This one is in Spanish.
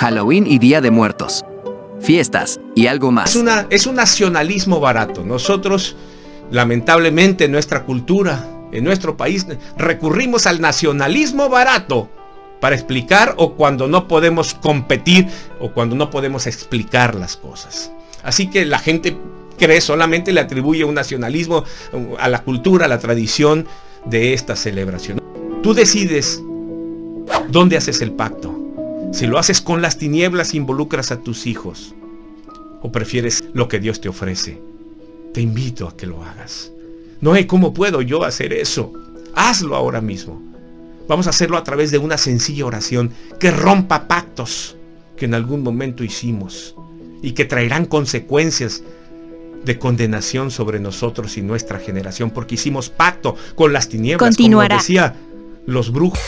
Halloween y Día de Muertos, fiestas y algo más. Es, un nacionalismo barato. Nosotros, lamentablemente, en nuestra cultura, en nuestro país, recurrimos al nacionalismo barato para explicar o cuando no podemos competir o cuando no podemos explicar las cosas. Así que la gente cree solamente le atribuye un nacionalismo a la cultura, a la tradición de esta celebración. Tú decides dónde haces el pacto. Si lo haces con las tinieblas involucras a tus hijos o prefieres lo que Dios te ofrece. Te invito a que lo hagas. No hay cómo puedo yo hacer eso. Hazlo ahora mismo. Vamos a hacerlo a través de una sencilla oración que rompa pactos que en algún momento hicimos y que traerán consecuencias de condenación sobre nosotros y nuestra generación porque hicimos pacto con las tinieblas, Continuará. como decía los brujos.